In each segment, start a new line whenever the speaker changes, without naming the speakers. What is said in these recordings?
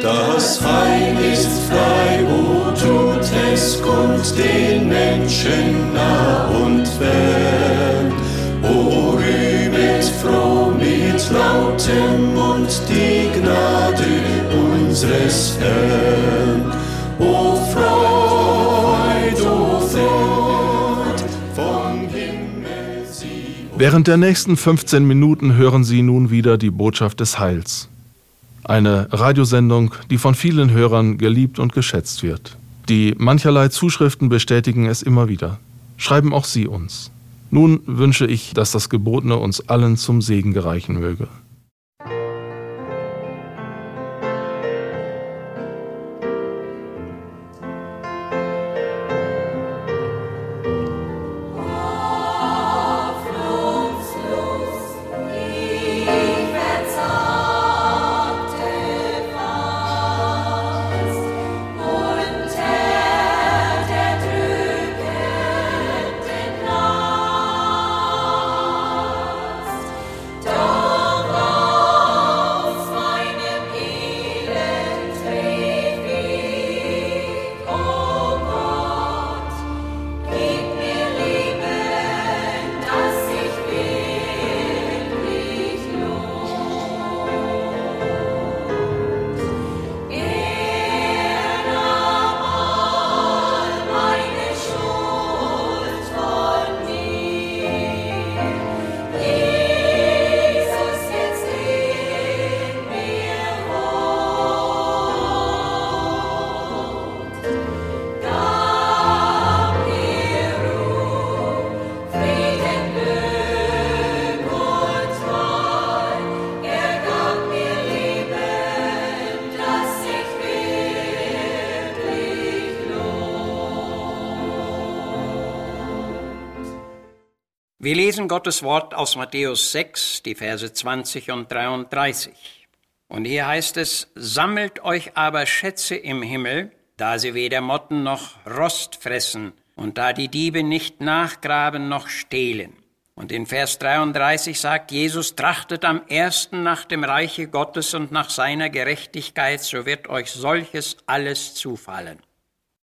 Das Heil ist frei, o tut es kund den Menschen nah und fern. O rühmet froh mit lautem Mund die Gnade unseres Herrn. O Freud, o Freud, vom Himmel sie.
Während der nächsten 15 Minuten hören Sie nun wieder die Botschaft des Heils. Eine Radiosendung, die von vielen Hörern geliebt und geschätzt wird. Die mancherlei Zuschriften bestätigen es immer wieder. Schreiben auch Sie uns. Nun wünsche ich, dass das Gebotene uns allen zum Segen gereichen möge.
Wir lesen Gottes Wort aus Matthäus 6, die Verse 20 und 33. Und hier heißt es, sammelt euch aber Schätze im Himmel, da sie weder Motten noch Rost fressen und da die Diebe nicht nachgraben noch stehlen. Und in Vers 33 sagt Jesus, trachtet am ersten nach dem Reiche Gottes und nach seiner Gerechtigkeit, so wird euch solches alles zufallen.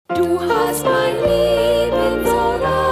Du hast mein Leben so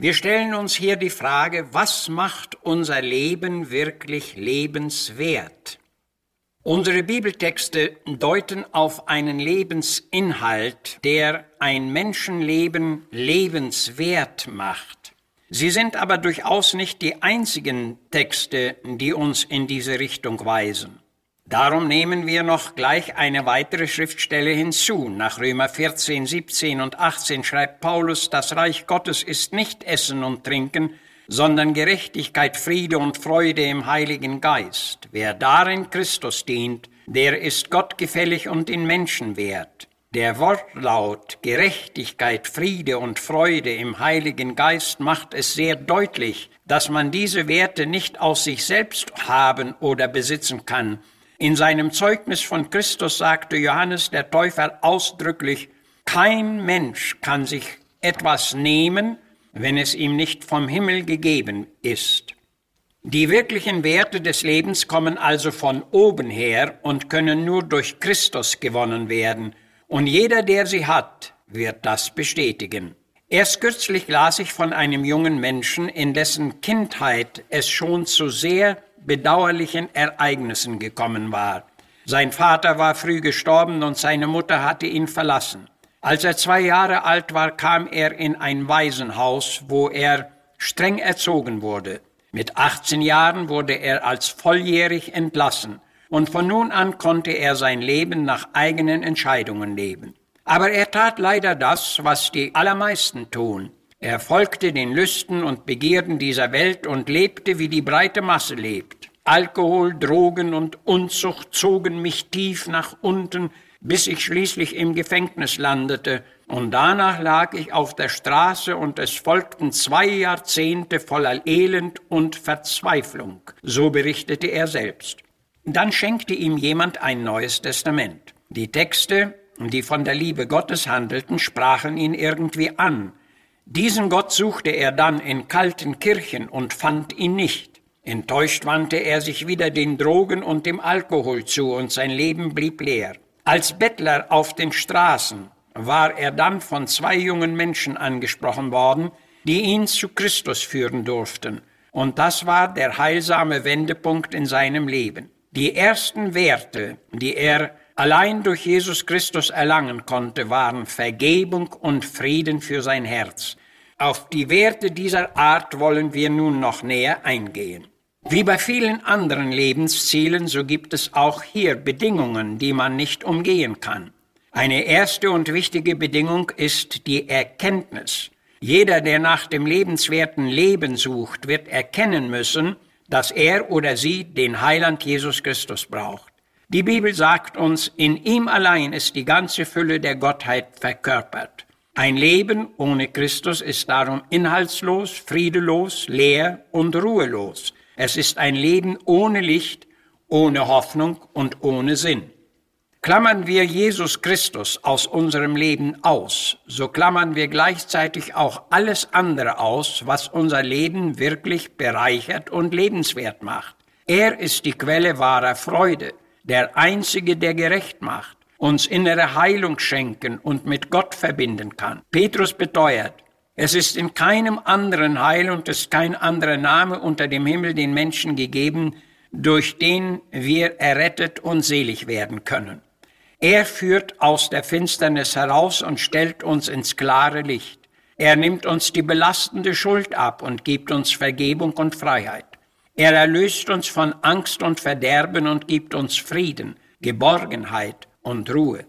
Wir stellen uns hier die Frage, was macht unser Leben wirklich lebenswert? Unsere Bibeltexte deuten auf einen Lebensinhalt, der ein Menschenleben lebenswert macht. Sie sind aber durchaus nicht die einzigen Texte, die uns in diese Richtung weisen. Darum nehmen wir noch gleich eine weitere Schriftstelle hinzu. Nach Römer 14, 17 und 18 schreibt Paulus, das Reich Gottes ist nicht Essen und Trinken, sondern Gerechtigkeit, Friede und Freude im Heiligen Geist. Wer darin Christus dient, der ist gottgefällig und in Menschen wert. Der Wortlaut Gerechtigkeit, Friede und Freude im Heiligen Geist macht es sehr deutlich, dass man diese Werte nicht aus sich selbst haben oder besitzen kann, in seinem Zeugnis von Christus sagte Johannes der Täufer ausdrücklich, kein Mensch kann sich etwas nehmen, wenn es ihm nicht vom Himmel gegeben ist. Die wirklichen Werte des Lebens kommen also von oben her und können nur durch Christus gewonnen werden. Und jeder, der sie hat, wird das bestätigen. Erst kürzlich las ich von einem jungen Menschen, in dessen Kindheit es schon zu sehr bedauerlichen Ereignissen gekommen war. Sein Vater war früh gestorben und seine Mutter hatte ihn verlassen. Als er zwei Jahre alt war, kam er in ein Waisenhaus, wo er streng erzogen wurde. Mit 18 Jahren wurde er als volljährig entlassen und von nun an konnte er sein Leben nach eigenen Entscheidungen leben. Aber er tat leider das, was die allermeisten tun. Er folgte den Lüsten und Begierden dieser Welt und lebte, wie die breite Masse lebt. Alkohol, Drogen und Unzucht zogen mich tief nach unten, bis ich schließlich im Gefängnis landete, und danach lag ich auf der Straße und es folgten zwei Jahrzehnte voller Elend und Verzweiflung, so berichtete er selbst. Dann schenkte ihm jemand ein neues Testament. Die Texte, die von der Liebe Gottes handelten, sprachen ihn irgendwie an. Diesen Gott suchte er dann in kalten Kirchen und fand ihn nicht. Enttäuscht wandte er sich wieder den Drogen und dem Alkohol zu und sein Leben blieb leer. Als Bettler auf den Straßen war er dann von zwei jungen Menschen angesprochen worden, die ihn zu Christus führen durften. Und das war der heilsame Wendepunkt in seinem Leben. Die ersten Werte, die er allein durch Jesus Christus erlangen konnte, waren Vergebung und Frieden für sein Herz. Auf die Werte dieser Art wollen wir nun noch näher eingehen. Wie bei vielen anderen Lebenszielen, so gibt es auch hier Bedingungen, die man nicht umgehen kann. Eine erste und wichtige Bedingung ist die Erkenntnis. Jeder, der nach dem lebenswerten Leben sucht, wird erkennen müssen, dass er oder sie den Heiland Jesus Christus braucht. Die Bibel sagt uns, in ihm allein ist die ganze Fülle der Gottheit verkörpert. Ein Leben ohne Christus ist darum inhaltslos, friedelos, leer und ruhelos. Es ist ein Leben ohne Licht, ohne Hoffnung und ohne Sinn. Klammern wir Jesus Christus aus unserem Leben aus, so klammern wir gleichzeitig auch alles andere aus, was unser Leben wirklich bereichert und lebenswert macht. Er ist die Quelle wahrer Freude, der Einzige, der gerecht macht, uns innere Heilung schenken und mit Gott verbinden kann. Petrus beteuert, es ist in keinem anderen Heil und es ist kein anderer Name unter dem Himmel den Menschen gegeben, durch den wir errettet und selig werden können. Er führt aus der Finsternis heraus und stellt uns ins klare Licht. Er nimmt uns die belastende Schuld ab und gibt uns Vergebung und Freiheit. Er erlöst uns von Angst und Verderben und gibt uns Frieden, Geborgenheit und Ruhe.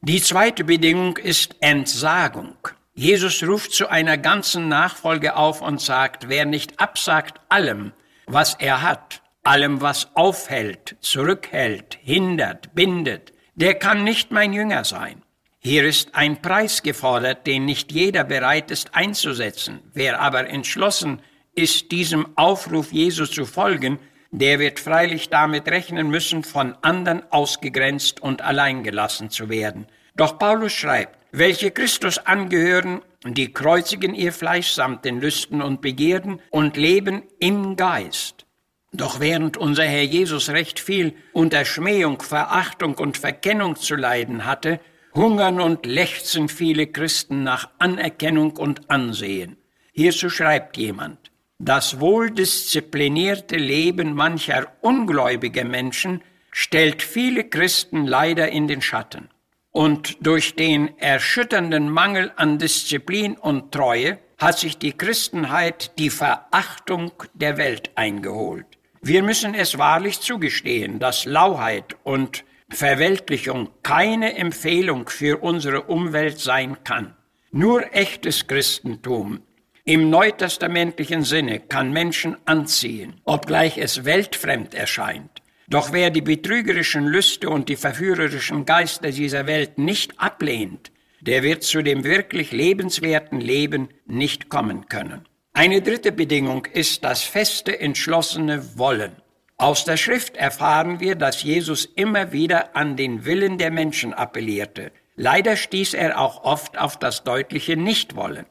Die zweite Bedingung ist Entsagung. Jesus ruft zu einer ganzen Nachfolge auf und sagt, wer nicht absagt allem, was er hat, allem, was aufhält, zurückhält, hindert, bindet, der kann nicht mein Jünger sein. Hier ist ein Preis gefordert, den nicht jeder bereit ist einzusetzen. Wer aber entschlossen ist, diesem Aufruf Jesu zu folgen, der wird freilich damit rechnen müssen, von anderen ausgegrenzt und alleingelassen zu werden. Doch Paulus schreibt, welche Christus angehören, die kreuzigen ihr Fleisch samt den Lüsten und Begierden und leben im Geist. Doch während unser Herr Jesus recht viel unter Schmähung, Verachtung und Verkennung zu leiden hatte, hungern und lechzen viele Christen nach Anerkennung und Ansehen. Hierzu schreibt jemand, das wohldisziplinierte Leben mancher ungläubiger Menschen stellt viele Christen leider in den Schatten. Und durch den erschütternden Mangel an Disziplin und Treue hat sich die Christenheit die Verachtung der Welt eingeholt. Wir müssen es wahrlich zugestehen, dass Lauheit und Verweltlichung keine Empfehlung für unsere Umwelt sein kann. Nur echtes Christentum im neutestamentlichen Sinne kann Menschen anziehen, obgleich es weltfremd erscheint. Doch wer die betrügerischen Lüste und die verführerischen Geister dieser Welt nicht ablehnt, der wird zu dem wirklich lebenswerten Leben nicht kommen können. Eine dritte Bedingung ist das feste, entschlossene Wollen. Aus der Schrift erfahren wir, dass Jesus immer wieder an den Willen der Menschen appellierte. Leider stieß er auch oft auf das deutliche Nichtwollen.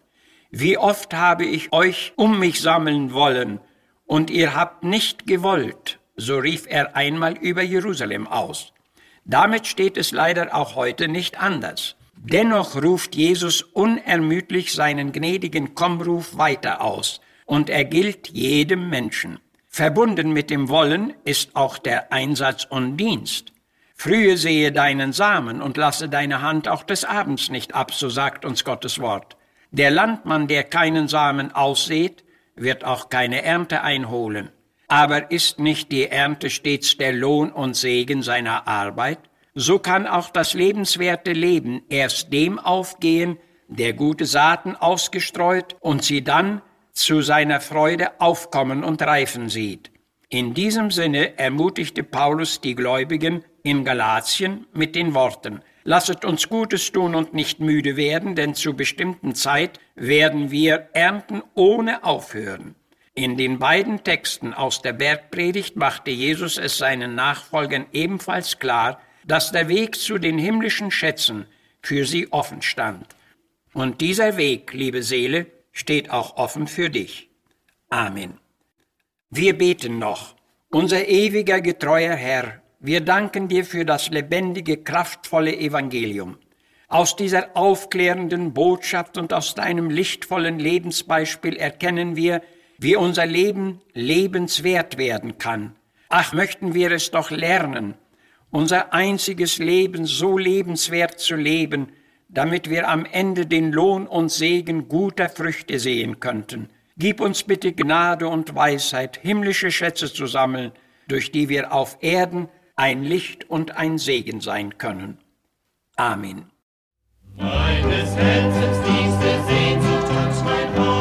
Wie oft habe ich euch um mich sammeln wollen, und ihr habt nicht gewollt, so rief er einmal über Jerusalem aus. Damit steht es leider auch heute nicht anders. Dennoch ruft Jesus unermüdlich seinen gnädigen Kommruf weiter aus, und er gilt jedem Menschen. Verbunden mit dem Wollen ist auch der Einsatz und Dienst. Frühe sehe deinen Samen und lasse deine Hand auch des Abends nicht ab, so sagt uns Gottes Wort. Der Landmann, der keinen Samen aussät, wird auch keine Ernte einholen. Aber ist nicht die Ernte stets der Lohn und Segen seiner Arbeit? So kann auch das lebenswerte Leben erst dem aufgehen, der gute Saaten ausgestreut und sie dann zu seiner Freude aufkommen und reifen sieht. In diesem Sinne ermutigte Paulus die Gläubigen in Galatien mit den Worten, Lasset uns Gutes tun und nicht müde werden, denn zu bestimmten Zeit werden wir ernten ohne aufhören. In den beiden Texten aus der Bergpredigt machte Jesus es seinen Nachfolgern ebenfalls klar, dass der Weg zu den himmlischen Schätzen für sie offen stand. Und dieser Weg, liebe Seele, steht auch offen für dich. Amen. Wir beten noch. Unser ewiger, getreuer Herr, wir danken dir für das lebendige, kraftvolle Evangelium. Aus dieser aufklärenden Botschaft und aus deinem lichtvollen Lebensbeispiel erkennen wir, wie unser Leben lebenswert werden kann. Ach, möchten wir es doch lernen, unser einziges Leben so lebenswert zu leben, damit wir am Ende den Lohn und Segen guter Früchte sehen könnten. Gib uns bitte Gnade und Weisheit, himmlische Schätze zu sammeln, durch die wir auf Erden ein Licht und ein Segen sein können. Amen.
Meines Herzens diese Sehnsucht und mein Hoffen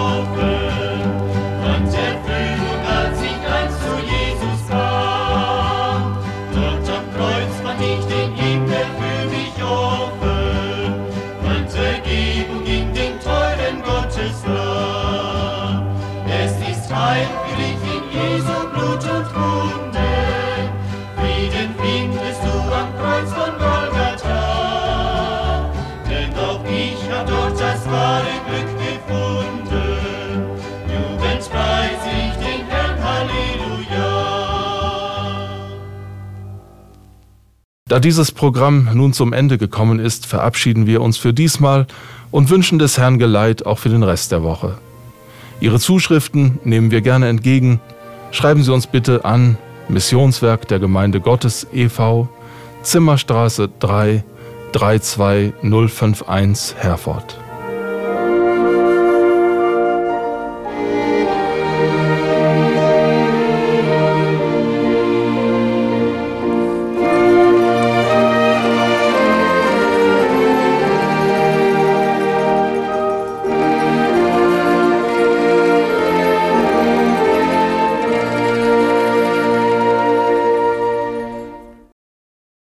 Da dieses Programm nun zum Ende gekommen ist, verabschieden wir uns für diesmal und wünschen des Herrn Geleit auch für den Rest der Woche. Ihre Zuschriften nehmen wir gerne entgegen. Schreiben Sie uns bitte an Missionswerk der Gemeinde Gottes e.V., Zimmerstraße 3, 32051 Herford.